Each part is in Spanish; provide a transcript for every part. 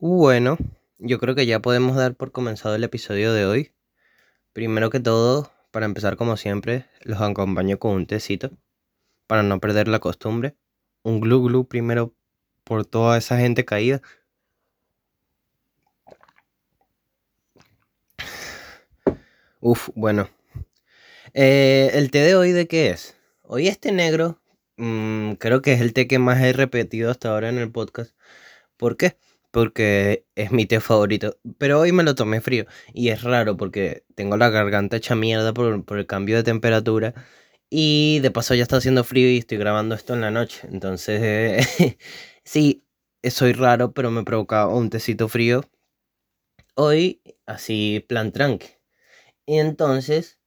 Bueno, yo creo que ya podemos dar por comenzado el episodio de hoy. Primero que todo, para empezar como siempre, los acompaño con un tecito, para no perder la costumbre. Un glu glu primero por toda esa gente caída. Uf, bueno. Eh, ¿El té de hoy de qué es? Hoy este negro, mm, creo que es el té que más he repetido hasta ahora en el podcast. ¿Por qué? Porque es mi té favorito. Pero hoy me lo tomé frío y es raro porque tengo la garganta hecha mierda por, el cambio de temperatura. Y de paso ya está haciendo frío y estoy grabando esto en la noche. Entonces, sí, soy raro, pero me provoca un tecito frío. Hoy, así, plan tranque. Y entonces,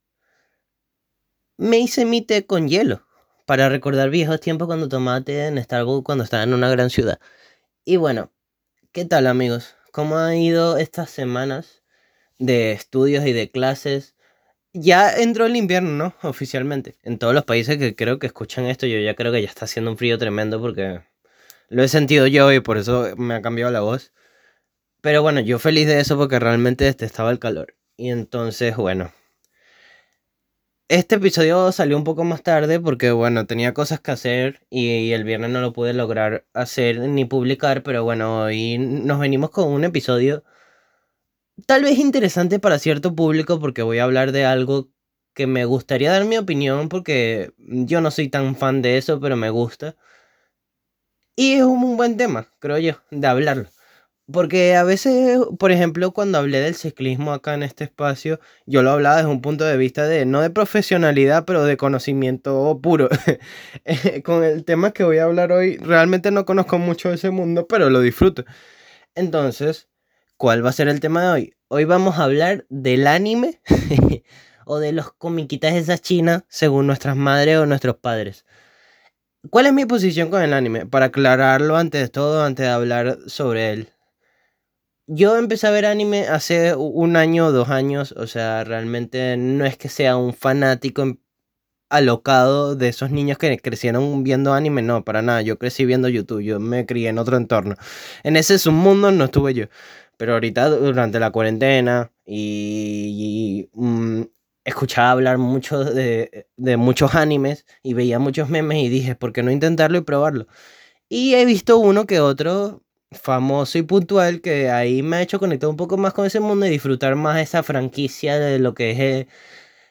me hice mi té con hielo. Para recordar viejos tiempos cuando tomaba té en Starbucks cuando estaba en una gran ciudad. Y bueno, ¿Qué tal amigos? ¿Cómo han ido estas semanas de estudios y de clases? Ya entró el invierno, ¿no? Oficialmente. En todos los países que creo que escuchan esto, yo ya creo que ya está haciendo un frío tremendo porque lo he sentido yo y por eso me ha cambiado la voz. Pero bueno, yo feliz de eso porque realmente detestaba el calor. Y entonces, bueno, este episodio salió un poco más tarde porque, bueno, tenía cosas que hacer y, el viernes no lo pude lograr hacer ni publicar, pero bueno, hoy nos venimos con un episodio tal vez interesante para cierto público porque voy a hablar de algo que me gustaría dar mi opinión porque yo no soy tan fan de eso, pero me gusta. Y es un buen tema, creo yo, de hablarlo. Porque a veces, por ejemplo, cuando hablé del ciclismo acá en este espacio, yo lo hablaba desde un punto de vista de, no de profesionalidad, pero de conocimiento puro. Eh, con el tema que voy a hablar hoy, realmente no conozco mucho de ese mundo, pero lo disfruto. Entonces, ¿cuál va a ser el tema de hoy? Hoy vamos a hablar del anime o de los comiquitas de esas chinas, según nuestras madres o nuestros padres. ¿Cuál es mi posición con el anime? Para aclararlo antes de todo, antes de hablar sobre él yo empecé a ver anime hace un año o dos años, o sea, realmente no es que sea un fanático em, alocado de esos niños que crecieron viendo anime, no, para nada, yo crecí viendo YouTube, yo me crié en otro entorno. En ese submundo no estuve yo, pero ahorita durante la cuarentena y, mm, escuchaba hablar mucho de, de muchos animes y veía muchos memes y dije, ¿por qué no intentarlo y probarlo? Y he visto uno que otro famoso y puntual que ahí me ha hecho conectar un poco más con ese mundo y disfrutar más esa franquicia de lo que es eh,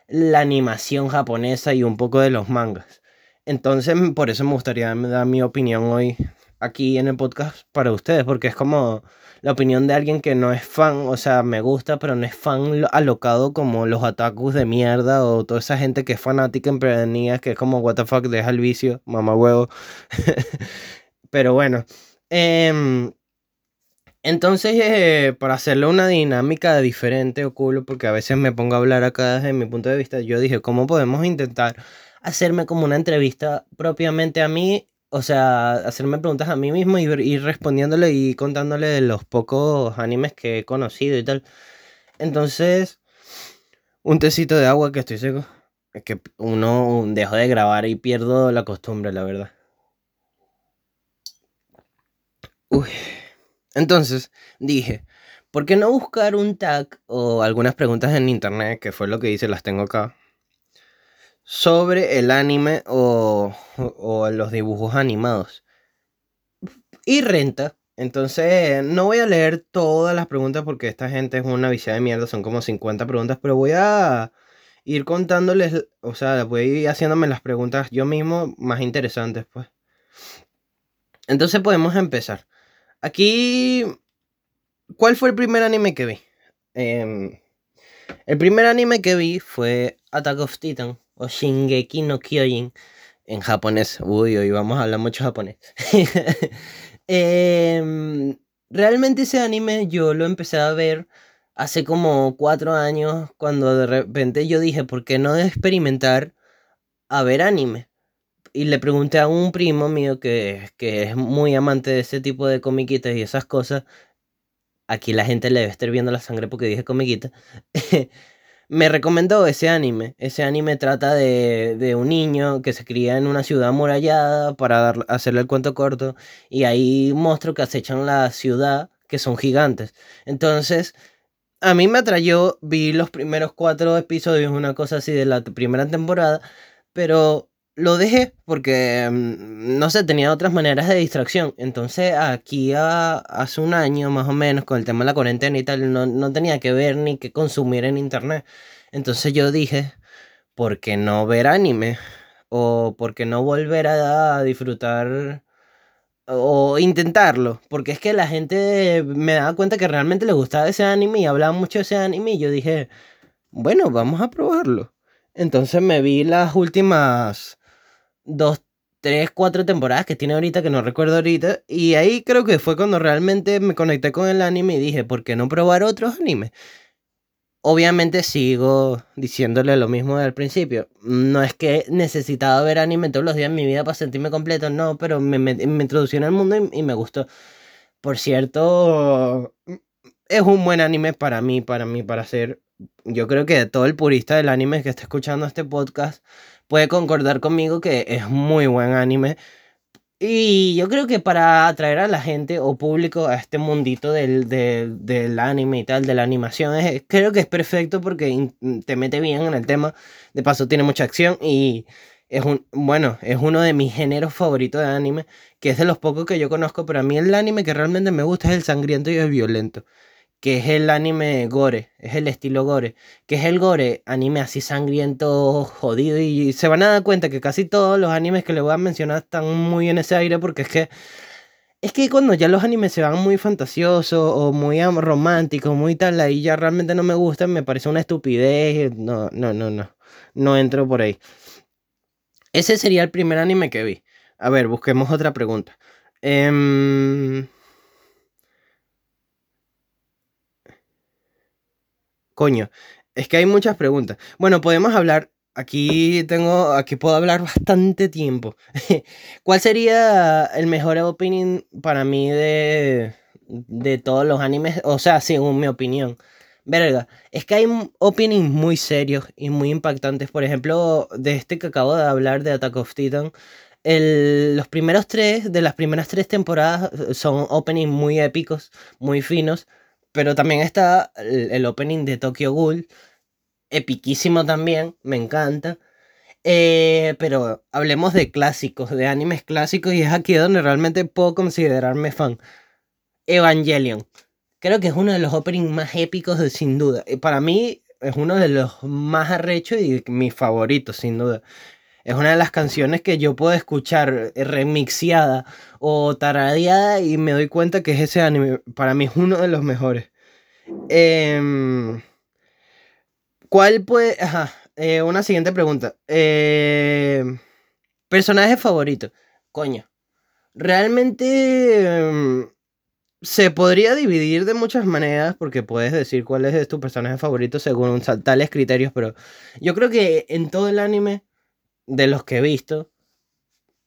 la animación japonesa y un poco de los mangas. Entonces, por eso me gustaría dar mi opinión hoy aquí en el podcast para ustedes, porque es como la opinión de alguien que no es fan, o sea, me gusta, pero no es fan alocado como los atakus de mierda o toda esa gente que es fanática en que es como, what the fuck, deja el vicio, mamá huevo. pero bueno. Em, entonces, eh, para hacerle una dinámica diferente o cool, porque a veces me pongo a hablar acá desde mi punto de vista, yo dije, ¿cómo podemos intentar hacerme como una entrevista propiamente a mí? O sea, hacerme preguntas a mí mismo y ir respondiéndole y contándole los pocos animes que he conocido y tal. Entonces, un tecito de agua que estoy seco. Es que uno dejo de grabar y pierdo la costumbre, la verdad. Uy. Entonces dije, ¿por qué no buscar un tag o algunas preguntas en internet, que fue lo que hice, las tengo acá, sobre el anime o, o los dibujos animados? Y renta. Entonces, no voy a leer todas las preguntas porque esta gente es una viciada de mierda, son como 50 preguntas, pero voy a ir contándoles, o sea, voy a ir haciéndome las preguntas yo mismo más interesantes, pues. Entonces podemos empezar. Aquí, ¿cuál fue el primer anime que vi? Em, el primer anime que vi fue Attack of Titan o Shingeki no Kyojin en japonés. Uy, hoy vamos a hablar mucho japonés. Em, realmente ese anime yo lo empecé a ver hace como cuatro años cuando de repente yo dije, ¿por qué no experimentar a ver anime? Y le pregunté a un primo mío que, que es muy amante de ese tipo de comiquitas y esas cosas. Aquí la gente le debe estar viendo la sangre porque dije comiquita. me recomendó ese anime. Ese anime trata de, de, un niño que se cría en una ciudad amurallada para dar, hacerle el cuento corto. Y hay monstruos que acechan la ciudad que son gigantes. Entonces, a mí me atrayó, vi los primeros cuatro episodios, una cosa así de la primera temporada, pero lo dejé porque, mm, no sé, tenía otras maneras de distracción. Entonces, aquí hace un año más o menos, con el tema de la cuarentena y tal, no, no tenía que ver ni que consumir en internet. Entonces yo dije, ¿por qué no ver anime? O ¿por qué no volver a disfrutar o intentarlo? Porque es que la gente me daba cuenta que realmente le gustaba ese anime y hablaba mucho de ese anime y yo dije, bueno, vamos a probarlo. Entonces me vi las últimas dos, tres, cuatro temporadas que tiene ahorita, que no recuerdo ahorita, y ahí creo que fue cuando realmente me conecté con el anime y dije, ¿por qué no probar otros animes? Obviamente sigo diciéndole lo mismo del principio. No es que necesitaba ver anime todos los días en mi vida para sentirme completo, no, pero me, me, introducí en el mundo y, y, me gustó. Por cierto, es un buen anime para mí, para mí, para ser... Yo creo que todo el purista del anime que está escuchando este podcast puede concordar conmigo que es muy buen anime. Y yo creo que para atraer a la gente o público a este mundito del, del, anime y tal, de la animación, es, creo que es perfecto porque te mete bien en el tema. De paso, tiene mucha acción y es un, bueno, es uno de mis géneros favoritos de anime, que es de los pocos que yo conozco, pero a mí el anime que realmente me gusta es el sangriento y el violento que es el anime gore, es el estilo gore, que es el gore, anime así sangriento, jodido, y se van a dar cuenta que casi todos los animes que les voy a mencionar están muy en ese aire, porque es que, es que cuando ya los animes se van muy fantasiosos o muy románticos, muy tal, ahí ya realmente no me gustan, me parece una estupidez, no, no, no, no, no entro por ahí. Ese sería el primer anime que vi. A ver, busquemos otra pregunta. Eh... Coño, es que hay muchas preguntas. Bueno, podemos hablar. Aquí tengo, aquí puedo hablar bastante tiempo. ¿Cuál sería el mejor opening para mí de, de todos los animes? O sea, según mi opinión. Verga, es que hay openings muy serios y muy impactantes. Por ejemplo, de este que acabo de hablar, de Attack of Titan. los primeros tres, de las primeras tres temporadas, son openings muy épicos, muy finos. Pero también está el, opening de Tokyo Ghoul, epiquísimo también, me encanta. Eh, pero hablemos de clásicos, de animes clásicos, y es aquí donde realmente puedo considerarme fan. Evangelion. Creo que es uno de los openings más épicos, de, sin duda. Para mí es uno de los más arrechos y mis favoritos, sin duda. Es una de las canciones que yo puedo escuchar remixiada o taradeada y me doy cuenta que es ese anime. Para mí es uno de los mejores. Em, ¿Cuál puede...? Ajá. Eh, una siguiente pregunta. Em, personaje favorito. Coño. Realmente em, se podría dividir de muchas maneras porque puedes decir cuál es tu personaje favorito según tales criterios, pero yo creo que en todo el anime de los que he visto,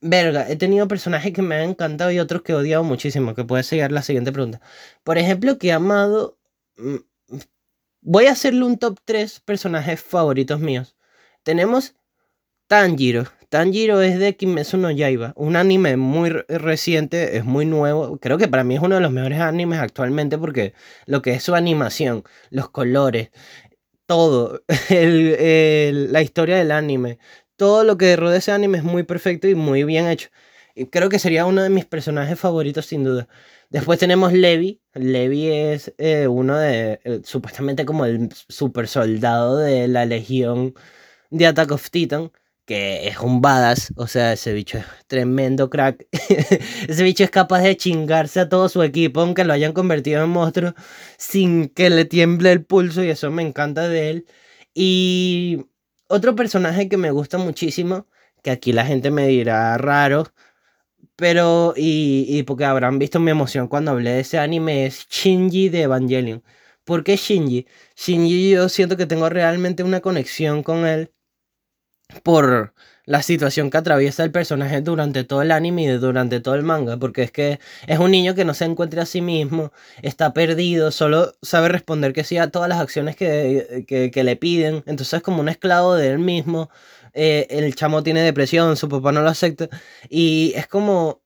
verga, he tenido personajes que me han encantado y otros que he odiado muchísimo, que puede seguir la siguiente pregunta. Por ejemplo, que amado... Mm, voy a hacerle un top 3 personajes favoritos míos. Tenemos Tanjiro. Tanjiro es de Kimetsu no Yaiba, un anime muy reciente, es muy nuevo. Creo que para mí es uno de los mejores animes actualmente porque lo que es su animación, los colores, todo, la historia del anime, todo lo que rodea ese anime es muy perfecto y muy bien hecho. Y creo que sería uno de mis personajes favoritos sin duda. Después tenemos Levi. Levi es eh, uno de, eh, supuestamente como el super soldado de la legión de Attack of Titan, que es un badass, o sea, ese bicho es tremendo crack. ese bicho es capaz de chingarse a todo su equipo, aunque lo hayan convertido en monstruo, sin que le tiemble el pulso, y eso me encanta de él. Y otro personaje que me gusta muchísimo, que aquí la gente me dirá raro, pero, y, y porque habrán visto mi emoción cuando hablé de ese anime, es Shinji de Evangelion. ¿Por qué Shinji? Shinji yo siento que tengo realmente una conexión con él por la situación que atraviesa el personaje durante todo el anime y durante todo el manga, porque es que es un niño que no se encuentra a sí mismo, está perdido, solo sabe responder que sí a todas las acciones que, que, le piden, entonces es como un esclavo de él mismo, eh, el chamo tiene depresión, su papá no lo acepta, y es como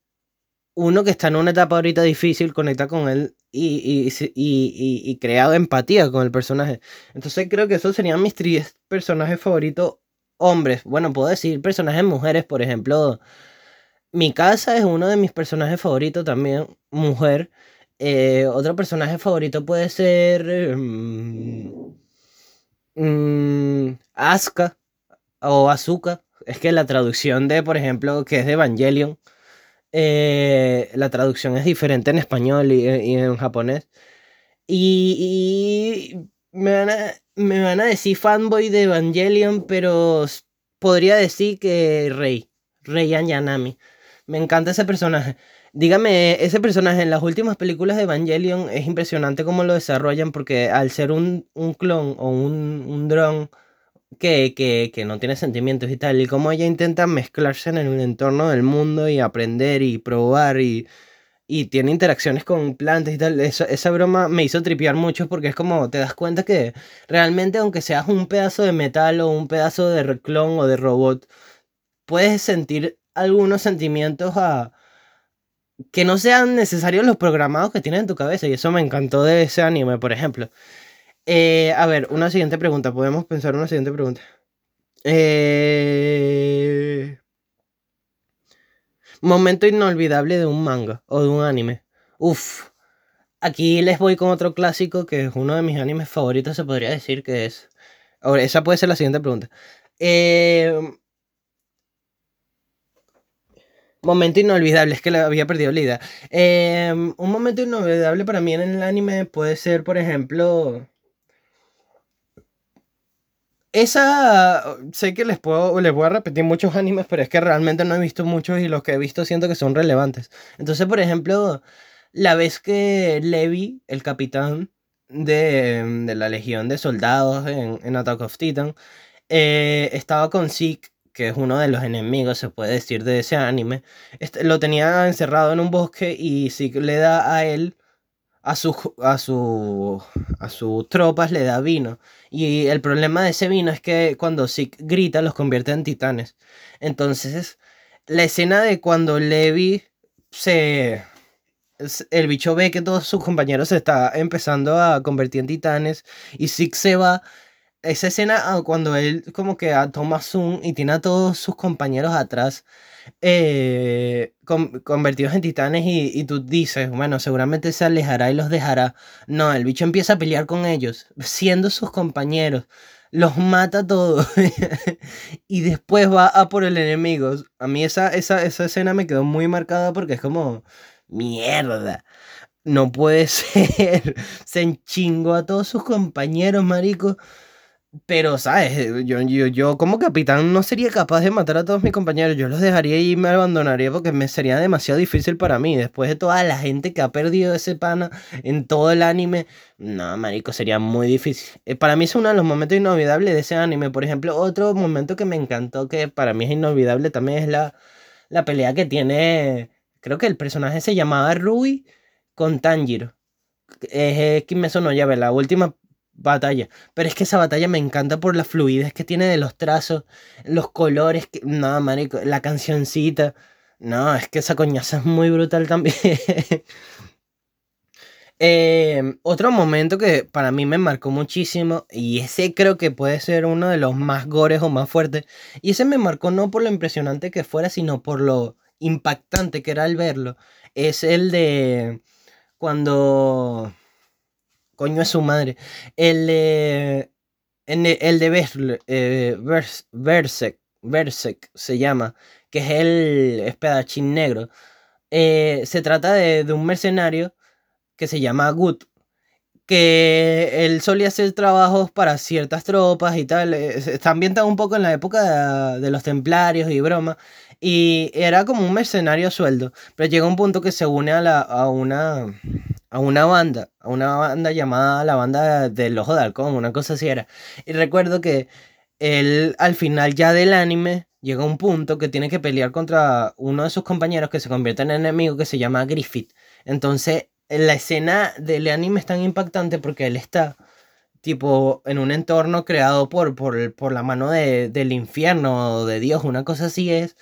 uno que está en una etapa ahorita difícil conecta con él y, y, y, y, crea empatía con el personaje. Entonces creo que esos serían mis tres personajes favoritos hombres. Bueno, puedo decir personajes mujeres, por ejemplo. Mi casa es uno de mis personajes favoritos también, mujer. Eh, otro personaje favorito puede ser... Mmm, Asuka o Azuka. Es que la traducción de, por ejemplo, que es de Evangelion eh, la traducción es diferente en español y, en japonés. Y, me, van a, me van a decir fanboy de Evangelion, pero podría decir que Rey, Rey Yanami. Me encanta ese personaje. Dígame, ese personaje en las últimas películas de Evangelion es impresionante cómo lo desarrollan porque al ser un, un clon o un, un dron que, que, que, no tiene sentimientos y tal, y cómo ella intenta mezclarse en el entorno del mundo y aprender y probar y, y tiene interacciones con plantas y tal, esa, esa broma me hizo tripear mucho porque es como te das cuenta que realmente aunque seas un pedazo de metal o un pedazo de clon o de robot, puedes sentir algunos sentimientos a que no sean necesarios los programados que tienes en tu cabeza y eso me encantó de ese anime, por ejemplo. Eh, a ver, una siguiente pregunta. Podemos pensar una siguiente pregunta. Eh, momento inolvidable de un manga o de un anime. Uf. Aquí les voy con otro clásico que es uno de mis animes favoritos, se podría decir que es. Ahora, esa puede ser la siguiente pregunta. Eh, momento inolvidable, es que le había perdido la idea. un momento inolvidable para mí en el anime puede ser, por ejemplo, esa, sé que les puedo, les voy a repetir muchos animes, pero es que realmente no he visto muchos y los que he visto siento que son relevantes. Entonces, por ejemplo, la vez que Levi, el capitán de, de la legión de soldados en, en Attack of Titan, eh, estaba con Zeke, que es uno de los enemigos, se puede decir, de ese anime, este, lo tenía encerrado en un bosque y Zeke le da a él a, su, a, a sus tropas le da vino. Y el problema de ese vino es que cuando Zeke grita los convierte en titanes. Entonces, la escena de cuando Levi se... El bicho ve que todos sus compañeros se está empezando a convertir en titanes y Zeke se va. Esa escena ah, cuando él como que toma zoom y tiene a todos sus compañeros atrás eh, convertidos en titanes y, tú dices, bueno, seguramente se alejará y los dejará. No, el bicho empieza a pelear con ellos, siendo sus compañeros. Los mata todos y después va a por el enemigo. A mí esa, esa, esa escena me quedó muy marcada porque es como, mierda, no puede ser. Se enchingó a todos sus compañeros, marico pero, ¿sabes? Yo, yo, yo como capitán no sería capaz de matar a todos mis compañeros. Yo los dejaría y me abandonaría porque me sería demasiado difícil para mí. Después de toda la gente que ha perdido ese pana en todo el anime. No, marico, sería muy difícil. Eh, para mí es uno de los momentos inolvidables de ese anime. Por ejemplo, otro momento que me encantó, que para mí es inolvidable también, es la, la pelea que tiene... Creo que el personaje se llamaba Rui con Tanjiro. Es Kimetsu no Yabe, la última batalla. Pero es que esa batalla me encanta por la fluidez que tiene de los trazos, los colores, que... no, marico, la cancioncita. No, es que esa coñaza es muy brutal también. Em, otro momento que para mí me marcó muchísimo, y ese creo que puede ser uno de los más gores o más fuertes, y ese me marcó no por lo impresionante que fuera, sino por lo impactante que era al verlo, es el de cuando coño es su madre. El de. el de Berserk, Berserk se llama, que es el espadachín negro. Eh, se trata de, un mercenario que se llama Gut, que él solía hacer trabajos para ciertas tropas y tal. Eh, está ambientado un poco en la época de, los templarios y broma. Y era como un mercenario sueldo. Pero llega un punto que se une a, la, a una a una banda, a una banda llamada la banda del Ojo de Halcón, una cosa así era. Y recuerdo que él al final ya del anime llega un punto que tiene que pelear contra uno de sus compañeros que se convierte en enemigo que se llama Griffith. Entonces, la escena del anime es tan impactante porque él está tipo en un entorno creado por, por, por la mano de, del infierno o de Dios, una cosa así es.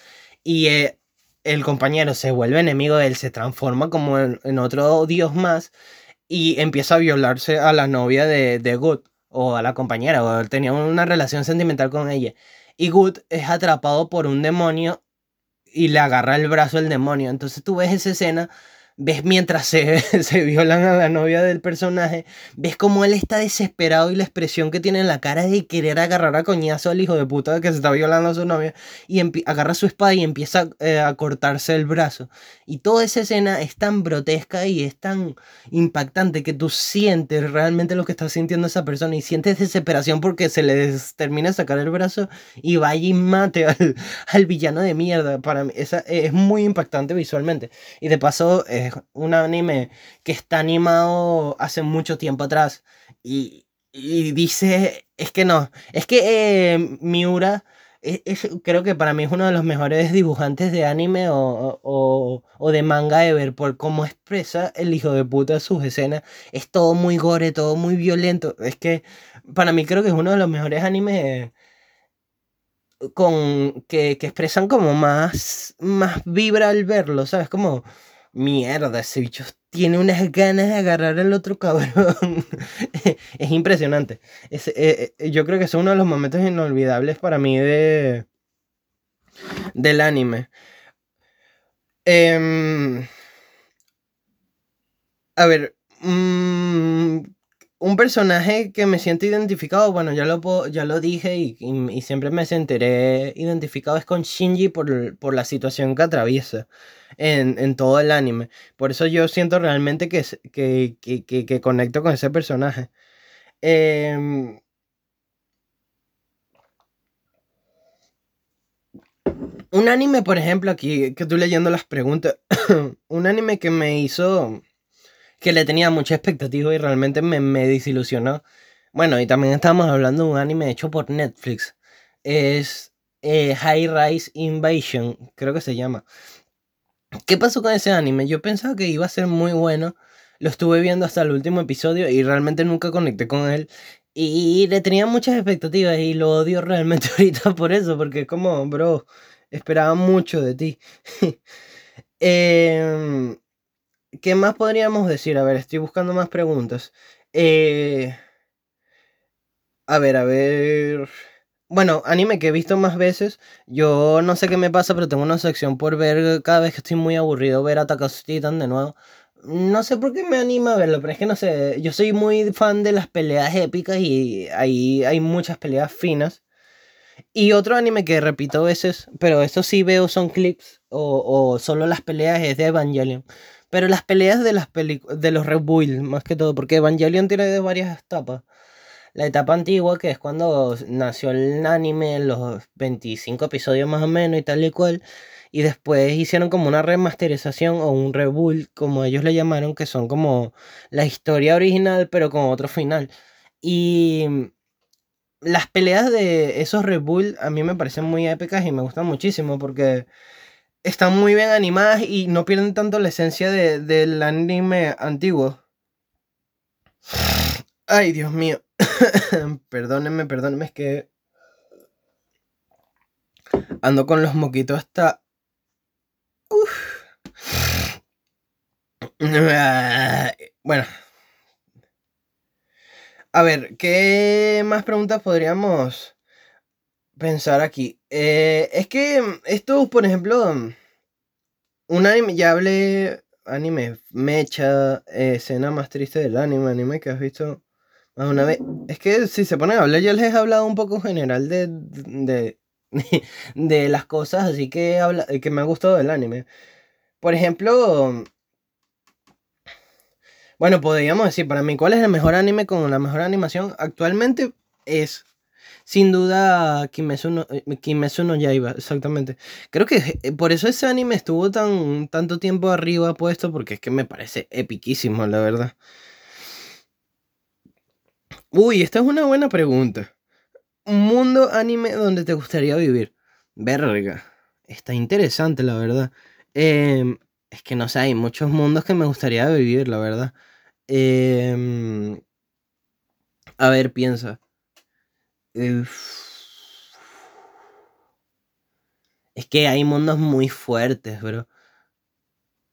Y eh, el compañero se vuelve enemigo de él, se transforma como en, otro dios más y empieza a violarse a la novia de, de Good o a la compañera, o tenía una relación sentimental con ella. Y Good es atrapado por un demonio y le agarra el brazo el demonio. Entonces tú ves esa escena ves mientras se, se, violan a la novia del personaje, ves como él está desesperado y la expresión que tiene en la cara de querer agarrar a coñazo al hijo de puta que se está violando a su novia y agarra su espada y empieza eh, a cortarse el brazo. Y toda esa escena es tan grotesca y es tan impactante que tú sientes realmente lo que está sintiendo esa persona y sientes desesperación porque se le termina de sacar el brazo y vaya y mate al, al villano de mierda. Para mí esa, es muy impactante visualmente. Y de paso un anime que está animado hace mucho tiempo atrás y, y dice, es que no, es que eh, Miura es, creo que para mí es uno de los mejores dibujantes de anime o, o, o, de manga ever por cómo expresa el hijo de puta sus escenas. Es todo muy gore, todo muy violento. Es que para mí creo que es uno de los mejores animes con que, que expresan como más, más vibra al verlo, ¿sabes? Como mierda, ese bicho tiene unas ganas de agarrar al otro cabrón. es impresionante. Eh, eh, yo creo que es uno de los momentos inolvidables para mí de del anime. Em, a ver, mm, un personaje que me siento identificado, bueno, ya lo, ya lo dije y, y, siempre me sentiré identificado es con Shinji por, por la situación que atraviesa en, todo el anime. Por eso yo siento realmente que, que, que, que conecto con ese personaje. Em, un anime, por ejemplo, aquí que estoy leyendo las preguntas, un anime que me hizo, que le tenía mucha expectativa y realmente me, me desilusionó. Bueno, y también estamos hablando de un anime hecho por Netflix. Es eh, High Rise Invasion, creo que se llama. ¿Qué pasó con ese anime? Yo pensaba que iba a ser muy bueno. Lo estuve viendo hasta el último episodio y realmente nunca conecté con él. Y le tenía muchas expectativas y lo odio realmente ahorita por eso, porque es como, bro, esperaba mucho de ti. Em, ¿Qué más podríamos decir? A ver, estoy buscando más preguntas. Eh, a ver, a ver. Bueno, anime que he visto más veces. Yo no sé qué me pasa, pero tengo una sección por ver cada vez que estoy muy aburrido ver a Titan de nuevo. No sé por qué me anima a verlo, pero es que no sé. Yo soy muy fan de las peleas épicas y ahí hay muchas peleas finas. Y otro anime que repito veces, pero eso sí veo son clips o, o solo las peleas es de Evangelion. Pero las peleas de, las de los Red Bull, más que todo, porque Evangelion tiene varias etapas la etapa antigua, que es cuando nació el anime, los 25 episodios más o menos y tal y cual. Y después hicieron como una remasterización o un rebuild, como ellos le llamaron, que son como la historia original, pero con otro final. Y las peleas de esos rebuild a mí me parecen muy épicas y me gustan muchísimo porque están muy bien animadas y no pierden tanto la esencia del anime antiguo. Ay, Dios mío. perdónenme, perdónenme, es que ando con los moquitos hasta... Bueno. A ver, ¿qué más preguntas podríamos pensar aquí? Eh, es que esto, por ejemplo, un anime, ya hablé, anime, mecha, escena más triste del anime, anime que has visto una vez, es que si se ponen a hablar, yo les he hablado un poco en general de, de, de las cosas, así que, habla, que me ha gustado del anime. Por ejemplo, bueno, podríamos decir, para mí, ¿cuál es el mejor anime con la mejor animación? Actualmente es, sin duda, Kimetsu no, Kimetsu no Yaiba, exactamente. Creo que eh, por eso ese anime estuvo tan, tanto tiempo arriba puesto, porque es que me parece epiquísimo, la verdad. Uy, esta es una buena pregunta. Un mundo anime donde te gustaría vivir. Verga. Está interesante, la verdad. Em, es que no sé, hay muchos mundos que me gustaría vivir, la verdad. Em, a ver, piensa. Es que hay mundos muy fuertes, bro.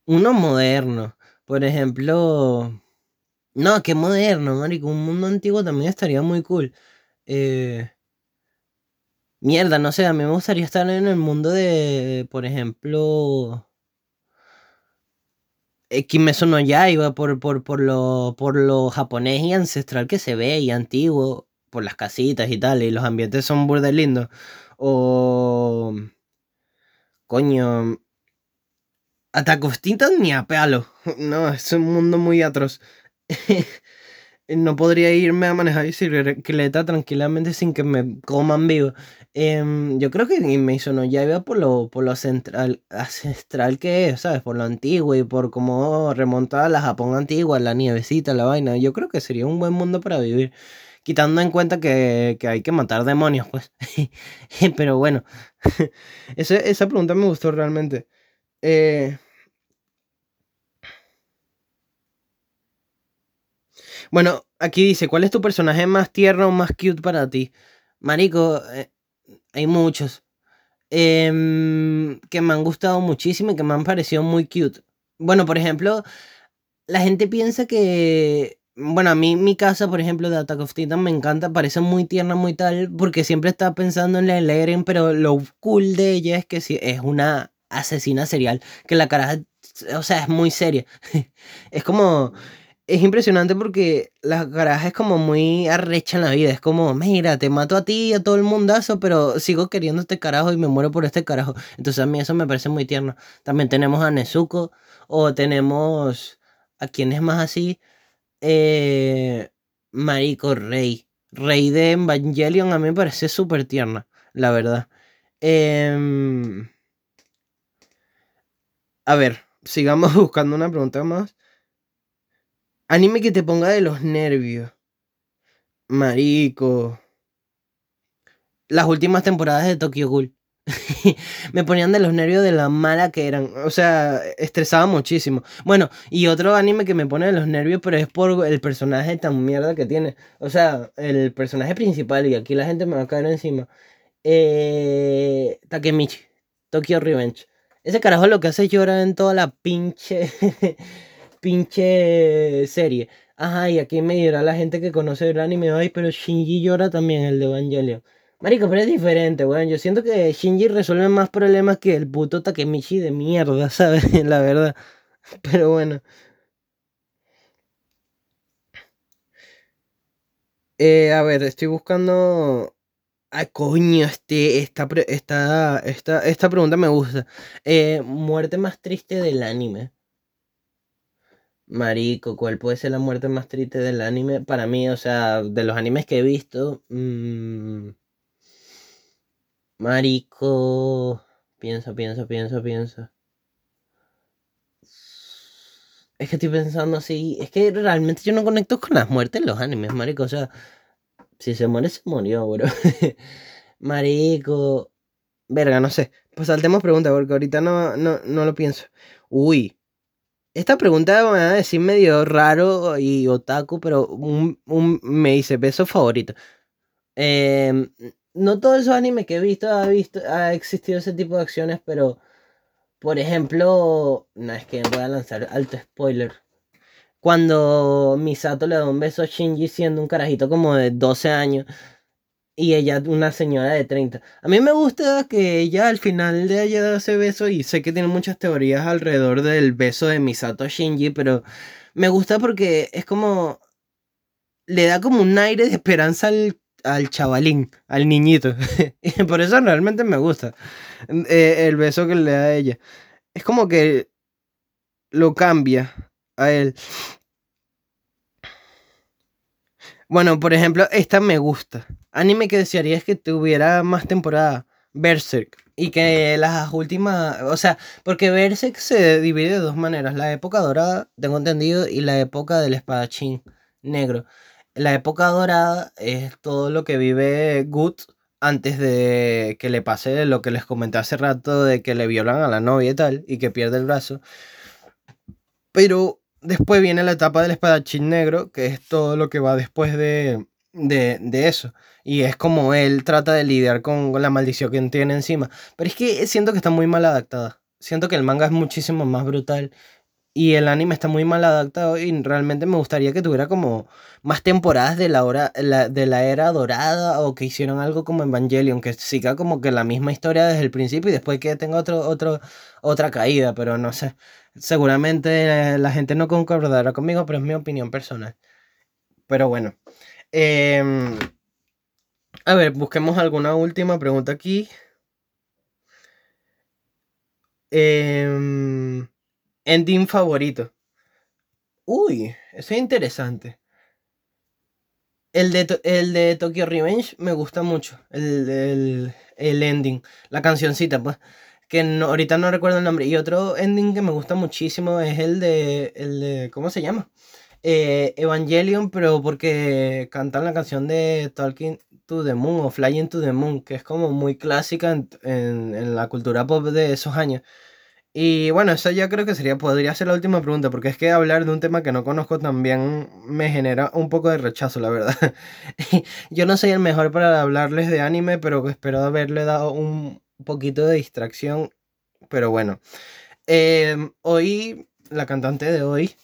Uno moderno. Por ejemplo. No, qué moderno, marico. Un mundo antiguo también estaría muy cool. Eh, mierda, no sé, a mí me gustaría estar en el mundo de, por ejemplo, Kimetsu no Yaiba por, por, por, lo, por lo japonés y ancestral que se ve y antiguo, por las casitas y tal, y los ambientes son burda lindos. O... Coño... Attack ni a pealo. No, es un mundo muy atroz. no podría irme a manejar bicicleta tranquilamente sin que me coman vivo. Em, yo creo que hizo no ya iba por lo, por lo ancestral, ancestral que es, ¿sabes? Por lo antiguo y por cómo remontar a la Japón antigua, la nievecita, la vaina. Yo creo que sería un buen mundo para vivir. Quitando en cuenta que, hay que matar demonios, pues. Pero bueno, esa pregunta me gustó realmente. Eh, Bueno, aquí dice, ¿cuál es tu personaje más tierno o más cute para ti? Marico, eh, hay muchos. Em, que me han gustado muchísimo y que me han parecido muy cute. Bueno, por ejemplo, la gente piensa que... Bueno, a mí mi casa, por ejemplo, de Attack of Titan me encanta, parece muy tierna, muy tal, porque siempre está pensando en la Eren, pero lo cool de ella es que si es una asesina serial, que la cara, o sea, es muy seria. es como es impresionante porque la garaje es como muy arrecha en la vida. Es como, mira, te mato a ti y a todo el mundazo, pero sigo queriendo este carajo y me muero por este carajo. Entonces a mí eso me parece muy tierno. También tenemos a Nezuko o tenemos a quien es más así. Eh, Marico Rey. Rey de Evangelion a mí me parece súper tierna, la verdad. Em, a ver, sigamos buscando una pregunta más. Anime que te ponga de los nervios. Marico. Las últimas temporadas de Tokyo Ghoul. me ponían de los nervios de la mala que eran. O sea, estresaba muchísimo. Bueno, y otro anime que me pone de los nervios, pero es por el personaje tan mierda que tiene. O sea, el personaje principal, y aquí la gente me va a caer encima. Eh, Takemichi. Tokyo Revenge. Ese carajo lo que hace es llorar en toda la pinche. pinche serie. Ajá, y aquí me dirá la gente que conoce el anime, ay, pero Shinji llora también, el de Evangelion. Marico, pero es diferente, weón. Yo siento que Shinji resuelve más problemas que el puto Takemichi de mierda, ¿sabes? la verdad. Pero bueno. Eh, a ver, estoy buscando. Ay, coño, este, esta, esta, esta, esta pregunta me gusta. Eh, muerte más triste del anime. Marico, ¿cuál puede ser la muerte más triste del anime? Para mí, o sea, de los animes que he visto. Mm, marico. Pienso, pienso, pienso, pienso. Es que estoy pensando así. Es que realmente yo no conecto con las muertes en los animes, marico. O sea, si se muere, se murió, bro. marico. Verga, no sé. Pues saltemos preguntas porque ahorita no, no, no lo pienso. Uy. Esta pregunta me va a decir medio raro y otaku, pero un, me dice beso favorito. Em, no todos esos animes que he visto ha, visto ha existido ese tipo de acciones, pero por ejemplo, no es que voy a lanzar alto spoiler. Cuando Misato le da un beso a Shinji siendo un carajito como de 12 años y ella una señora de 30. A mí me gusta que ella al final de haya dado ese beso y sé que tiene muchas teorías alrededor del beso de Misato Shinji, pero me gusta porque es como le da como un aire de esperanza al, al chavalín, al niñito. y por eso realmente me gusta eh, el beso que le da a ella. Es como que lo cambia a él. Bueno, por ejemplo, esta me gusta. Anime que desearía es que tuviera más temporada. Berserk. Y que las últimas. O sea, porque Berserk se divide de dos maneras: la época dorada, tengo entendido, y la época del espadachín negro. La época dorada es todo lo que vive Gut antes de que le pase lo que les comenté hace rato de que le violan a la novia y tal, y que pierde el brazo. Pero Después viene la etapa del espadachín negro, que es todo lo que va después de, de, de eso. Y es como él trata de lidiar con la maldición que tiene encima. Pero es que siento que está muy mal adaptada. Siento que el manga es muchísimo más brutal y el anime está muy mal adaptado y realmente me gustaría que tuviera como más temporadas de la, hora, de la era dorada o que hicieran algo como Evangelion, que siga como que la misma historia desde el principio y después que tenga otro, otro, otra caída, pero no sé. Seguramente la gente no concordará conmigo, pero es mi opinión personal. Pero bueno. Em, a ver, busquemos alguna última pregunta aquí. Eh, Ending favorito. Uy, eso es interesante. El de, el de Tokyo Revenge me gusta mucho. El, el, ending. La cancioncita, pues. Que ahorita no recuerdo el nombre. Y otro ending que me gusta muchísimo es el de. El de ¿Cómo se llama? Eh, Evangelion, pero porque cantan la canción de Talking to the Moon o Flying to the Moon, que es como muy clásica en, en la cultura pop de esos años. Y bueno, eso ya creo que sería, podría ser la última pregunta, porque es que hablar de un tema que no conozco también me genera un poco de rechazo, la verdad. Yo no soy el mejor para hablarles de anime, pero espero haberle dado un poquito de distracción. Pero bueno, em, hoy, la cantante de hoy,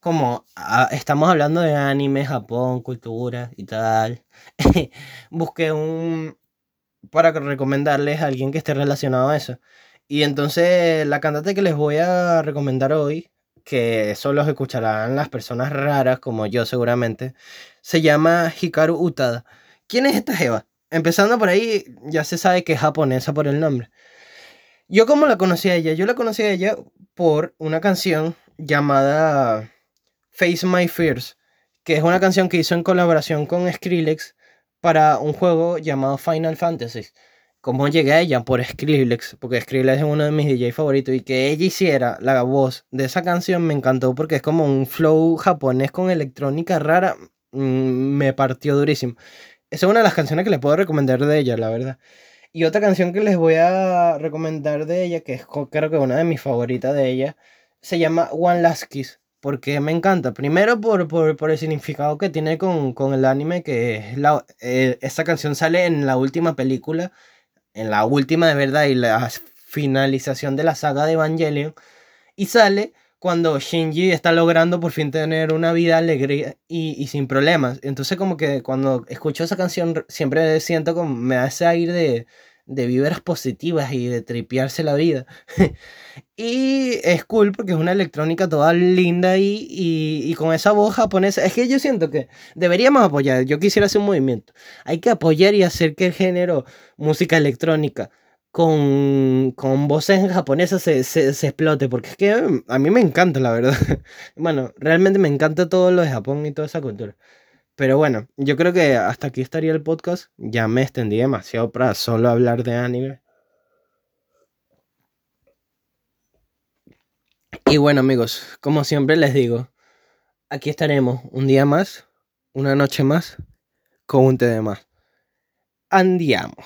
como estamos hablando de anime, Japón, cultura y tal, busqué un... para recomendarles a alguien que esté relacionado a eso. Y entonces la cantante que les voy a recomendar hoy, que solo escucharán las personas raras como yo seguramente, se llama Hikaru Utada. ¿Quién es esta Jeva? Empezando por ahí, ya se sabe que es japonesa por el nombre. Yo cómo la conocí a ella, yo la conocí a ella por una canción llamada Face My Fears, que es una canción que hizo en colaboración con Skrillex para un juego llamado Final Fantasy cómo llegué a ella por Skrillex, porque Skrillex es uno de mis DJ favoritos y que ella hiciera la voz de esa canción me encantó porque es como un flow japonés con electrónica rara, mm, me partió durísimo. Esa es una de las canciones que les puedo recomendar de ella, la verdad. Y otra canción que les voy a recomendar de ella, que es creo que una de mis favoritas de ella, se llama One Last Kiss. Porque me encanta. Primero por, por, el significado que tiene con, el anime, que es la, eh, esta canción sale en la última película en la última de verdad y la finalización de la saga de Evangelion. Y sale cuando Shinji está logrando por fin tener una vida alegre y, sin problemas. Entonces como que cuando escucho esa canción siempre siento como me hace aire de, de vibras positivas y de tripearse la vida. y es cool porque es una electrónica toda linda y, y, con esa voz japonesa. Es que yo siento que deberíamos apoyar. Yo quisiera hacer un movimiento. Hay que apoyar y hacer que el género música electrónica con, con voces japonesas se, se, se, explote. Porque es que a mí me encanta, la verdad. bueno, realmente me encanta todo lo de Japón y toda esa cultura. Pero bueno, yo creo que hasta aquí estaría el podcast. Ya me extendí demasiado para solo hablar de anime. Y bueno amigos, como siempre les digo, aquí estaremos un día más, una noche más, con un té de más. Andiamo.